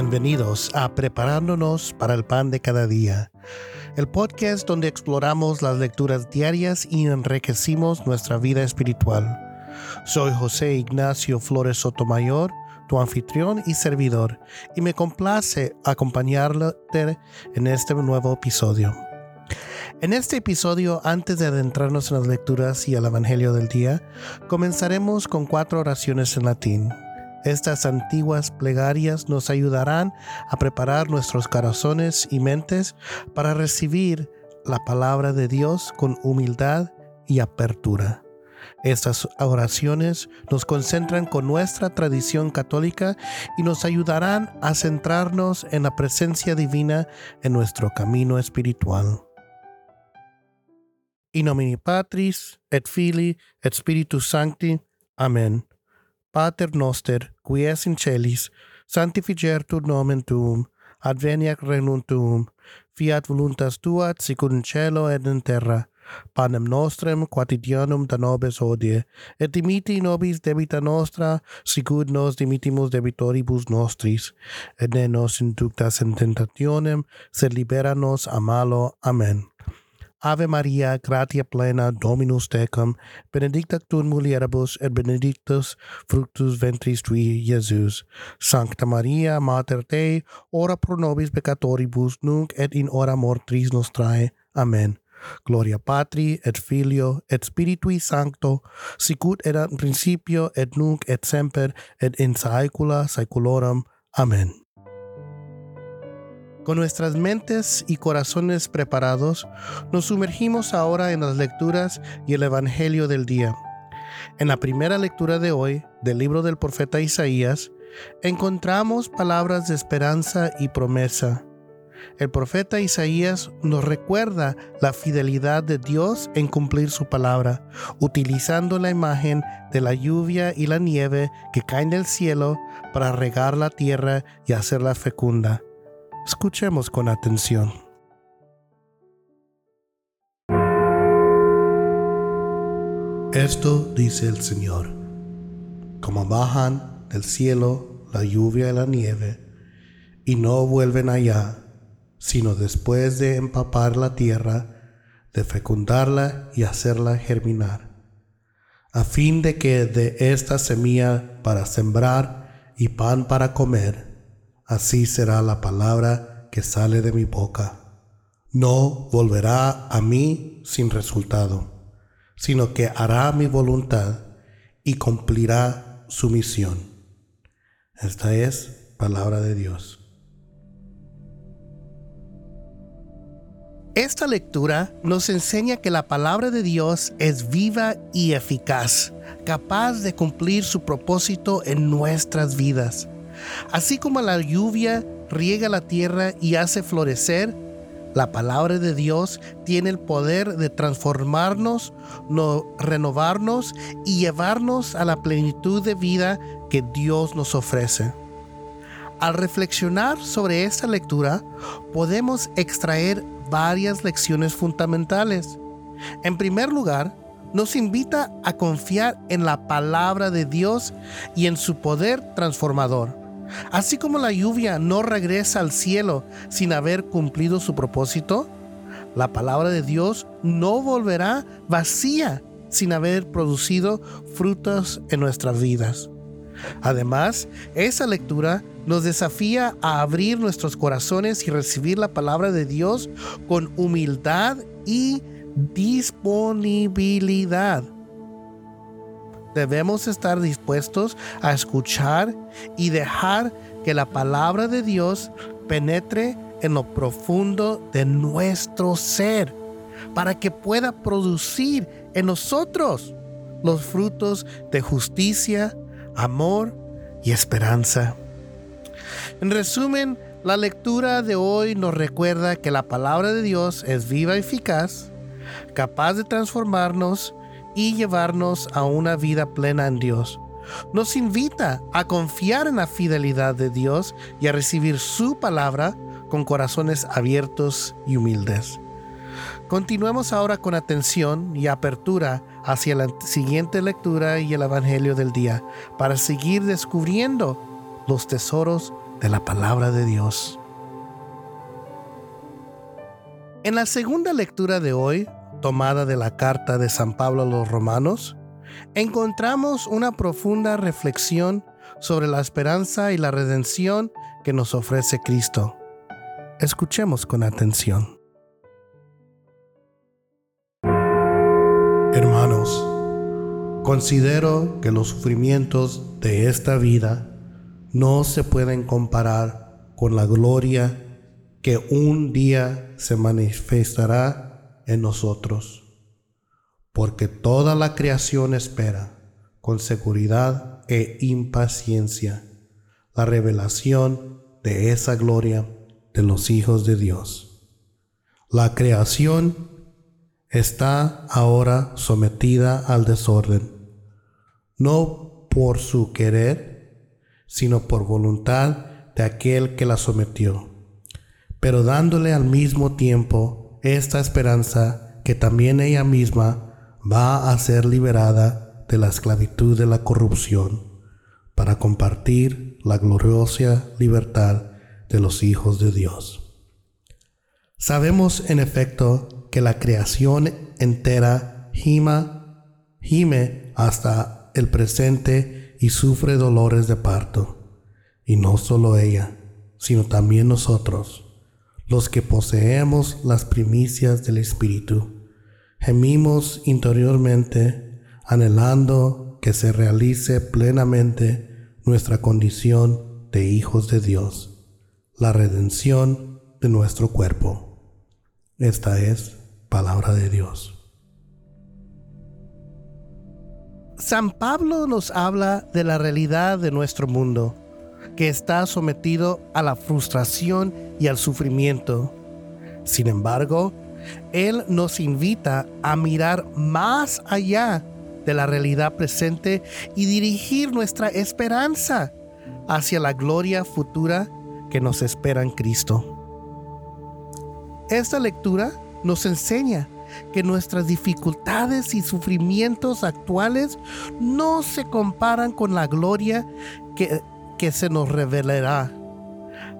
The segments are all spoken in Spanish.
Bienvenidos a Preparándonos para el Pan de cada día, el podcast donde exploramos las lecturas diarias y enriquecimos nuestra vida espiritual. Soy José Ignacio Flores Sotomayor, tu anfitrión y servidor, y me complace acompañarte en este nuevo episodio. En este episodio, antes de adentrarnos en las lecturas y el Evangelio del día, comenzaremos con cuatro oraciones en latín. Estas antiguas plegarias nos ayudarán a preparar nuestros corazones y mentes para recibir la palabra de Dios con humildad y apertura. Estas oraciones nos concentran con nuestra tradición católica y nos ayudarán a centrarnos en la presencia divina en nuestro camino espiritual. In nomine Patris et Filii et Spiritus Sancti. Amén. Pater noster, qui es in celis, sanctificetur nomen tuum, adveniac regnum tuum, fiat voluntas tua sicur in cielo et in terra. Panem nostrem quotidianum da nobis hodie, et dimiti nobis debita nostra, sicut nos dimitimus debitoribus nostris, et ne nos inductas in tentationem, sed libera nos a malo. Amen. Ave Maria, gratia plena, Dominus tecum, benedicta tu in mulieribus et benedictus fructus ventris tui, Iesus. Sancta Maria, Mater Dei, ora pro nobis peccatoribus nunc et in hora mortis nostrae. Amen. Gloria Patri et Filio et Spiritui Sancto, sicut erat in principio et nunc et semper et in saecula saeculorum. Amen. Con nuestras mentes y corazones preparados, nos sumergimos ahora en las lecturas y el Evangelio del día. En la primera lectura de hoy del libro del profeta Isaías, encontramos palabras de esperanza y promesa. El profeta Isaías nos recuerda la fidelidad de Dios en cumplir su palabra, utilizando la imagen de la lluvia y la nieve que caen del cielo para regar la tierra y hacerla fecunda. Escuchemos con atención. Esto dice el Señor, como bajan del cielo la lluvia y la nieve, y no vuelven allá, sino después de empapar la tierra, de fecundarla y hacerla germinar, a fin de que de esta semilla para sembrar y pan para comer, así será la palabra que sale de mi boca. No volverá a mí sin resultado sino que hará mi voluntad y cumplirá su misión. Esta es palabra de Dios. Esta lectura nos enseña que la palabra de Dios es viva y eficaz, capaz de cumplir su propósito en nuestras vidas. Así como la lluvia riega la tierra y hace florecer, la palabra de Dios tiene el poder de transformarnos, no, renovarnos y llevarnos a la plenitud de vida que Dios nos ofrece. Al reflexionar sobre esta lectura, podemos extraer varias lecciones fundamentales. En primer lugar, nos invita a confiar en la palabra de Dios y en su poder transformador. Así como la lluvia no regresa al cielo sin haber cumplido su propósito, la palabra de Dios no volverá vacía sin haber producido frutos en nuestras vidas. Además, esa lectura nos desafía a abrir nuestros corazones y recibir la palabra de Dios con humildad y disponibilidad. Debemos estar dispuestos a escuchar y dejar que la palabra de Dios penetre en lo profundo de nuestro ser para que pueda producir en nosotros los frutos de justicia, amor y esperanza. En resumen, la lectura de hoy nos recuerda que la palabra de Dios es viva y eficaz, capaz de transformarnos y llevarnos a una vida plena en Dios. Nos invita a confiar en la fidelidad de Dios y a recibir su palabra con corazones abiertos y humildes. Continuemos ahora con atención y apertura hacia la siguiente lectura y el Evangelio del día para seguir descubriendo los tesoros de la palabra de Dios. En la segunda lectura de hoy, tomada de la carta de San Pablo a los romanos, encontramos una profunda reflexión sobre la esperanza y la redención que nos ofrece Cristo. Escuchemos con atención. Hermanos, considero que los sufrimientos de esta vida no se pueden comparar con la gloria que un día se manifestará en nosotros, porque toda la creación espera con seguridad e impaciencia la revelación de esa gloria de los hijos de Dios. La creación está ahora sometida al desorden, no por su querer, sino por voluntad de aquel que la sometió pero dándole al mismo tiempo esta esperanza que también ella misma va a ser liberada de la esclavitud de la corrupción, para compartir la gloriosa libertad de los hijos de Dios. Sabemos en efecto que la creación entera gima, gime hasta el presente y sufre dolores de parto, y no solo ella, sino también nosotros los que poseemos las primicias del Espíritu. Gemimos interiormente, anhelando que se realice plenamente nuestra condición de hijos de Dios, la redención de nuestro cuerpo. Esta es palabra de Dios. San Pablo nos habla de la realidad de nuestro mundo que está sometido a la frustración y al sufrimiento. Sin embargo, Él nos invita a mirar más allá de la realidad presente y dirigir nuestra esperanza hacia la gloria futura que nos espera en Cristo. Esta lectura nos enseña que nuestras dificultades y sufrimientos actuales no se comparan con la gloria que que se nos revelará.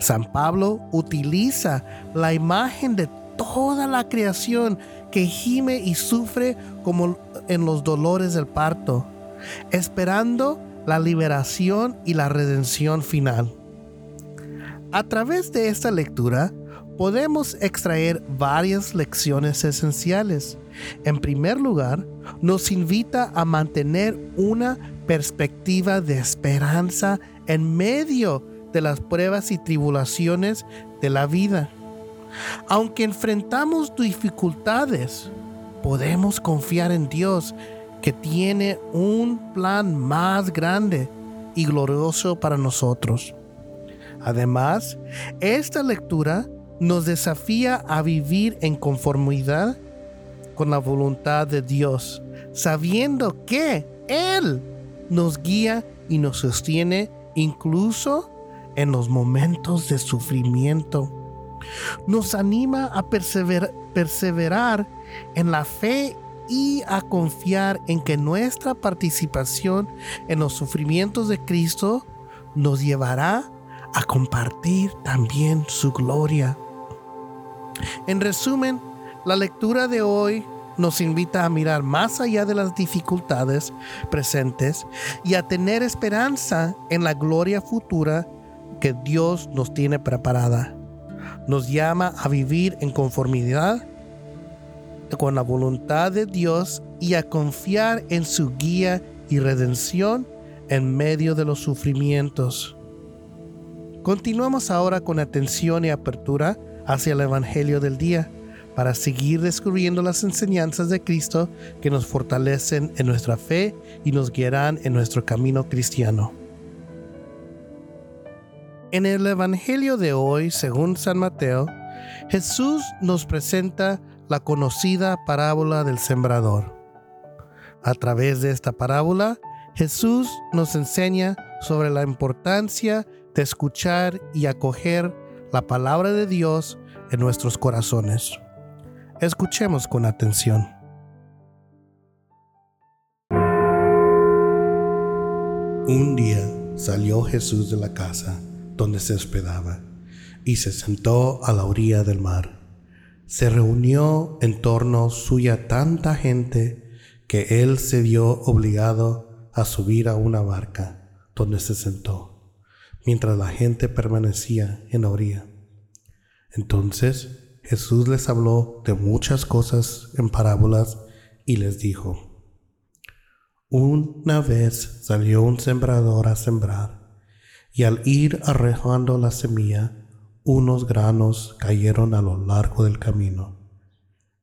San Pablo utiliza la imagen de toda la creación que gime y sufre como en los dolores del parto, esperando la liberación y la redención final. A través de esta lectura podemos extraer varias lecciones esenciales. En primer lugar, nos invita a mantener una perspectiva de esperanza en medio de las pruebas y tribulaciones de la vida. Aunque enfrentamos dificultades, podemos confiar en Dios que tiene un plan más grande y glorioso para nosotros. Además, esta lectura nos desafía a vivir en conformidad con la voluntad de Dios, sabiendo que Él nos guía y nos sostiene incluso en los momentos de sufrimiento. Nos anima a perseverar en la fe y a confiar en que nuestra participación en los sufrimientos de Cristo nos llevará a compartir también su gloria. En resumen, la lectura de hoy nos invita a mirar más allá de las dificultades presentes y a tener esperanza en la gloria futura que Dios nos tiene preparada. Nos llama a vivir en conformidad con la voluntad de Dios y a confiar en su guía y redención en medio de los sufrimientos. Continuamos ahora con atención y apertura hacia el Evangelio del día para seguir descubriendo las enseñanzas de Cristo que nos fortalecen en nuestra fe y nos guiarán en nuestro camino cristiano. En el Evangelio de hoy, según San Mateo, Jesús nos presenta la conocida parábola del sembrador. A través de esta parábola, Jesús nos enseña sobre la importancia de escuchar y acoger la palabra de Dios en nuestros corazones. Escuchemos con atención. Un día salió Jesús de la casa donde se hospedaba y se sentó a la orilla del mar. Se reunió en torno suya tanta gente que él se vio obligado a subir a una barca donde se sentó, mientras la gente permanecía en la orilla. Entonces Jesús les habló de muchas cosas en parábolas y les dijo, una vez salió un sembrador a sembrar, y al ir arrojando la semilla, unos granos cayeron a lo largo del camino.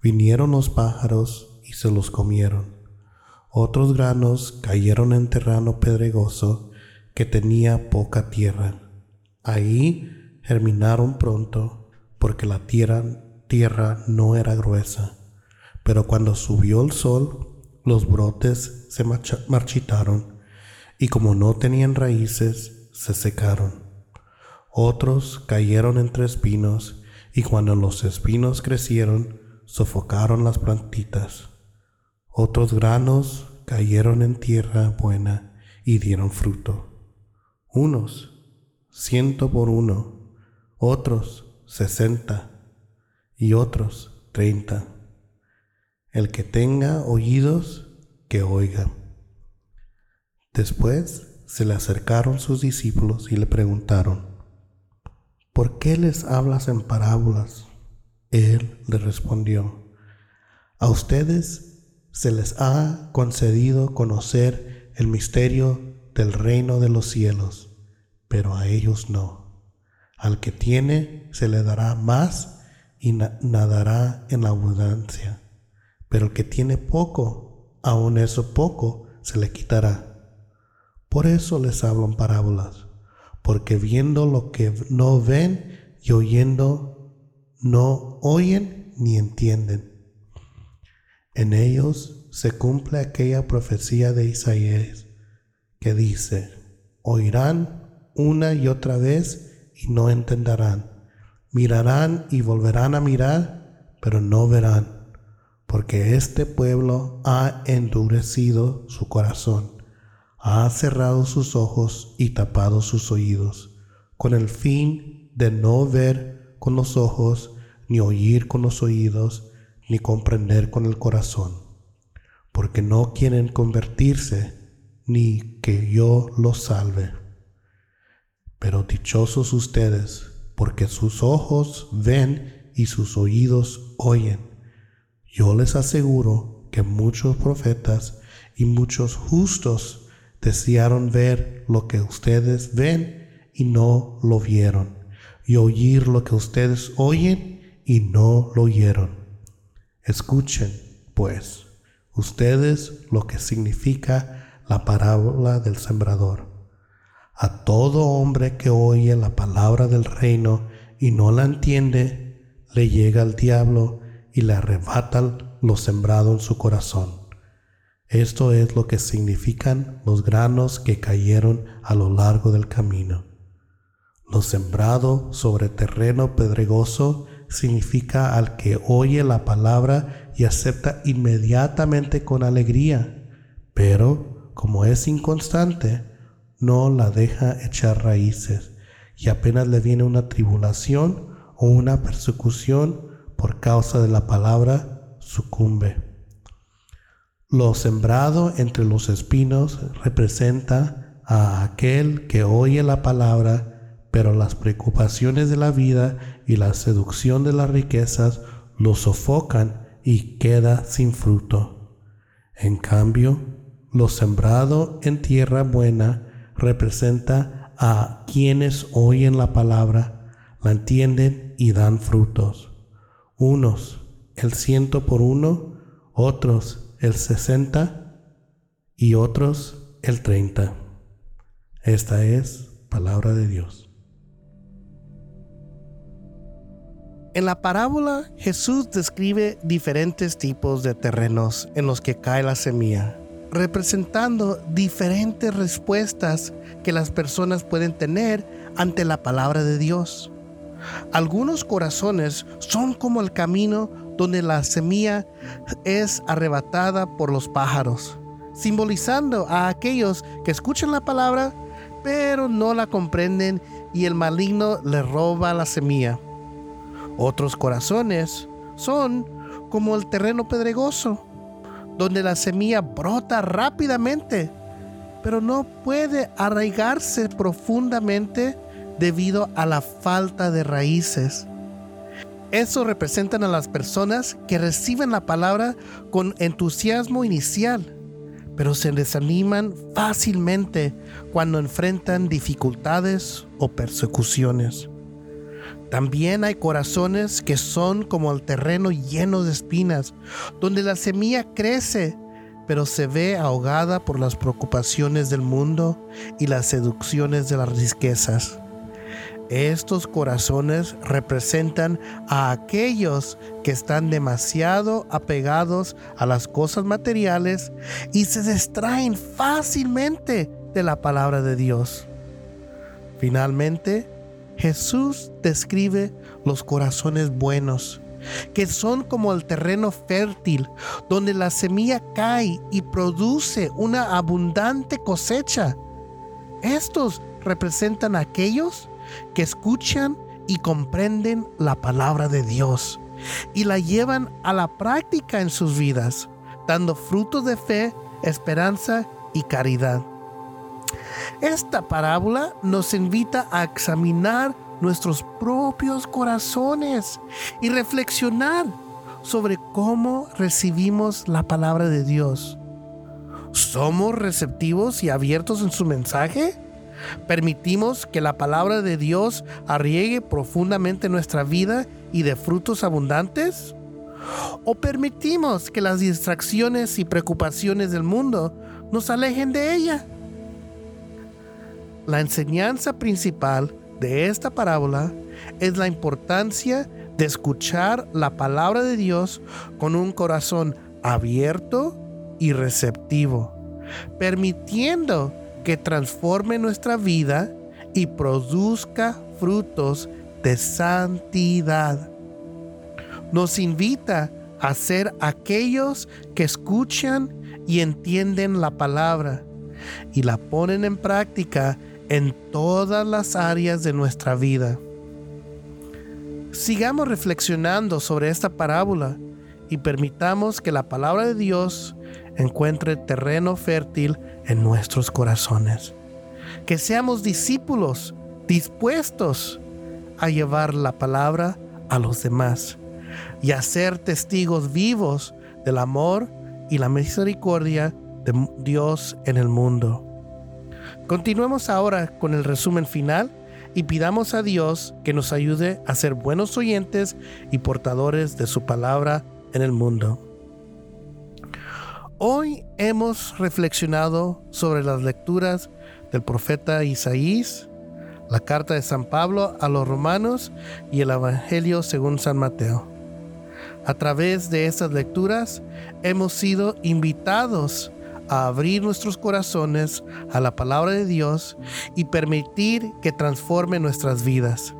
Vinieron los pájaros y se los comieron. Otros granos cayeron en terreno pedregoso que tenía poca tierra. Ahí germinaron pronto, porque la tierra, tierra no era gruesa. Pero cuando subió el sol, los brotes se marchitaron y como no tenían raíces, se secaron. Otros cayeron entre espinos y cuando los espinos crecieron, sofocaron las plantitas. Otros granos cayeron en tierra buena y dieron fruto. Unos ciento por uno, otros sesenta y otros treinta. El que tenga oídos, que oiga. Después se le acercaron sus discípulos y le preguntaron, ¿por qué les hablas en parábolas? Él le respondió, a ustedes se les ha concedido conocer el misterio del reino de los cielos, pero a ellos no. Al que tiene se le dará más y nadará en abundancia pero el que tiene poco, aun eso poco se le quitará. Por eso les hablo en parábolas, porque viendo lo que no ven y oyendo no oyen ni entienden. En ellos se cumple aquella profecía de Isaías que dice, oirán una y otra vez y no entenderán, mirarán y volverán a mirar, pero no verán porque este pueblo ha endurecido su corazón, ha cerrado sus ojos y tapado sus oídos, con el fin de no ver con los ojos, ni oír con los oídos, ni comprender con el corazón, porque no quieren convertirse, ni que yo los salve. Pero dichosos ustedes, porque sus ojos ven y sus oídos oyen yo les aseguro que muchos profetas y muchos justos desearon ver lo que ustedes ven y no lo vieron, y oír lo que ustedes oyen y no lo oyeron. Escuchen, pues, ustedes lo que significa la parábola del sembrador. A todo hombre que oye la palabra del reino y no la entiende, le llega el diablo y le arrebatan lo sembrado en su corazón. Esto es lo que significan los granos que cayeron a lo largo del camino. Lo sembrado sobre terreno pedregoso significa al que oye la palabra y acepta inmediatamente con alegría, pero como es inconstante, no la deja echar raíces y apenas le viene una tribulación o una persecución por causa de la palabra sucumbe. Lo sembrado entre los espinos representa a aquel que oye la palabra, pero las preocupaciones de la vida y la seducción de las riquezas lo sofocan y queda sin fruto. En cambio, lo sembrado en tierra buena representa a quienes oyen la palabra, la entienden y dan frutos unos el ciento por uno, otros el sesenta y otros el treinta. Esta es palabra de Dios. En la parábola Jesús describe diferentes tipos de terrenos en los que cae la semilla, representando diferentes respuestas que las personas pueden tener ante la palabra de Dios. Algunos corazones son como el camino donde la semilla es arrebatada por los pájaros, simbolizando a aquellos que escuchan la palabra, pero no la comprenden y el maligno le roba la semilla. Otros corazones son como el terreno pedregoso, donde la semilla brota rápidamente, pero no puede arraigarse profundamente debido a la falta de raíces. Eso representan a las personas que reciben la palabra con entusiasmo inicial, pero se desaniman fácilmente cuando enfrentan dificultades o persecuciones. También hay corazones que son como el terreno lleno de espinas, donde la semilla crece, pero se ve ahogada por las preocupaciones del mundo y las seducciones de las riquezas. Estos corazones representan a aquellos que están demasiado apegados a las cosas materiales y se distraen fácilmente de la palabra de Dios. Finalmente, Jesús describe los corazones buenos, que son como el terreno fértil, donde la semilla cae y produce una abundante cosecha. Estos representan a aquellos que escuchan y comprenden la palabra de Dios y la llevan a la práctica en sus vidas, dando frutos de fe, esperanza y caridad. Esta parábola nos invita a examinar nuestros propios corazones y reflexionar sobre cómo recibimos la palabra de Dios. ¿Somos receptivos y abiertos en su mensaje? Permitimos que la palabra de Dios arriegue profundamente nuestra vida y de frutos abundantes? ¿O permitimos que las distracciones y preocupaciones del mundo nos alejen de ella? La enseñanza principal de esta parábola es la importancia de escuchar la palabra de Dios con un corazón abierto y receptivo, permitiendo que transforme nuestra vida y produzca frutos de santidad. Nos invita a ser aquellos que escuchan y entienden la palabra y la ponen en práctica en todas las áreas de nuestra vida. Sigamos reflexionando sobre esta parábola y permitamos que la palabra de Dios encuentre terreno fértil en nuestros corazones. Que seamos discípulos dispuestos a llevar la palabra a los demás y a ser testigos vivos del amor y la misericordia de Dios en el mundo. Continuemos ahora con el resumen final y pidamos a Dios que nos ayude a ser buenos oyentes y portadores de su palabra en el mundo. Hoy hemos reflexionado sobre las lecturas del profeta Isaías, la carta de San Pablo a los romanos y el Evangelio según San Mateo. A través de estas lecturas hemos sido invitados a abrir nuestros corazones a la palabra de Dios y permitir que transforme nuestras vidas.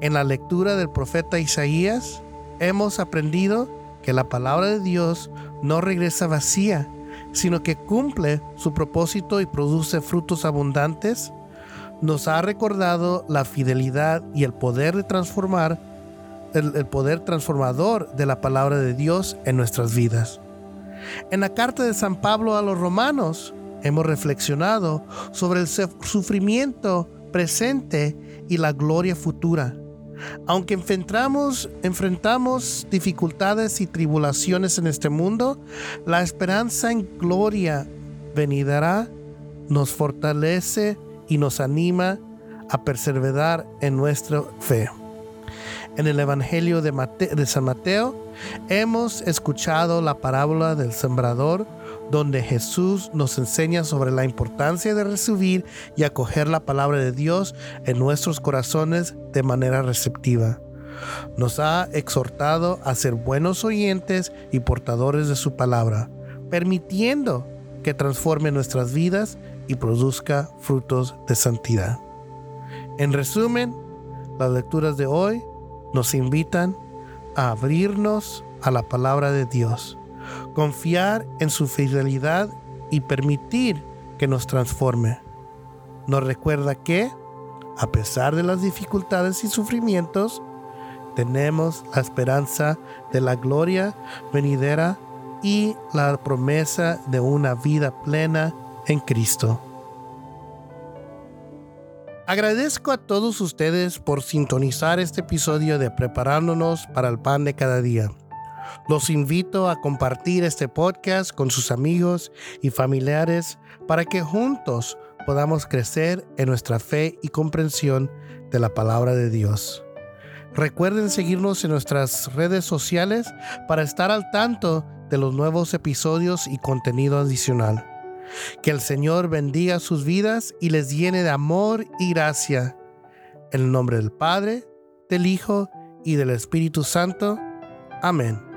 En la lectura del profeta Isaías hemos aprendido que la palabra de Dios no regresa vacía, sino que cumple su propósito y produce frutos abundantes, nos ha recordado la fidelidad y el poder de transformar, el, poder transformador de la palabra de Dios en nuestras vidas. En la carta de San Pablo a los romanos hemos reflexionado sobre el sufrimiento presente y la gloria futura aunque enfrentamos, enfrentamos dificultades y tribulaciones en este mundo, la esperanza en gloria venidera nos fortalece y nos anima a perseverar en nuestra fe. En el Evangelio de, de San Mateo hemos escuchado la parábola del sembrador donde Jesús nos enseña sobre la importancia de recibir y acoger la palabra de Dios en nuestros corazones de manera receptiva. Nos ha exhortado a ser buenos oyentes y portadores de su palabra, permitiendo que transforme nuestras vidas y produzca frutos de santidad. En resumen, las lecturas de hoy nos invitan abrirnos a la palabra de Dios confiar en su fidelidad y permitir que nos transforme. Nos recuerda que a pesar de las dificultades y sufrimientos, tenemos la esperanza de la gloria venidera y la promesa de una vida plena en Cristo. Agradezco a todos ustedes por sintonizar este episodio de Preparándonos para el Pan de cada día. Los invito a compartir este podcast con sus amigos y familiares para que juntos podamos crecer en nuestra fe y comprensión de la palabra de Dios. Recuerden seguirnos en nuestras redes sociales para estar al tanto de los nuevos episodios y contenido adicional. Que el Señor bendiga sus vidas y les llene de amor y gracia. En el nombre del Padre, del Hijo y del Espíritu Santo. Amén.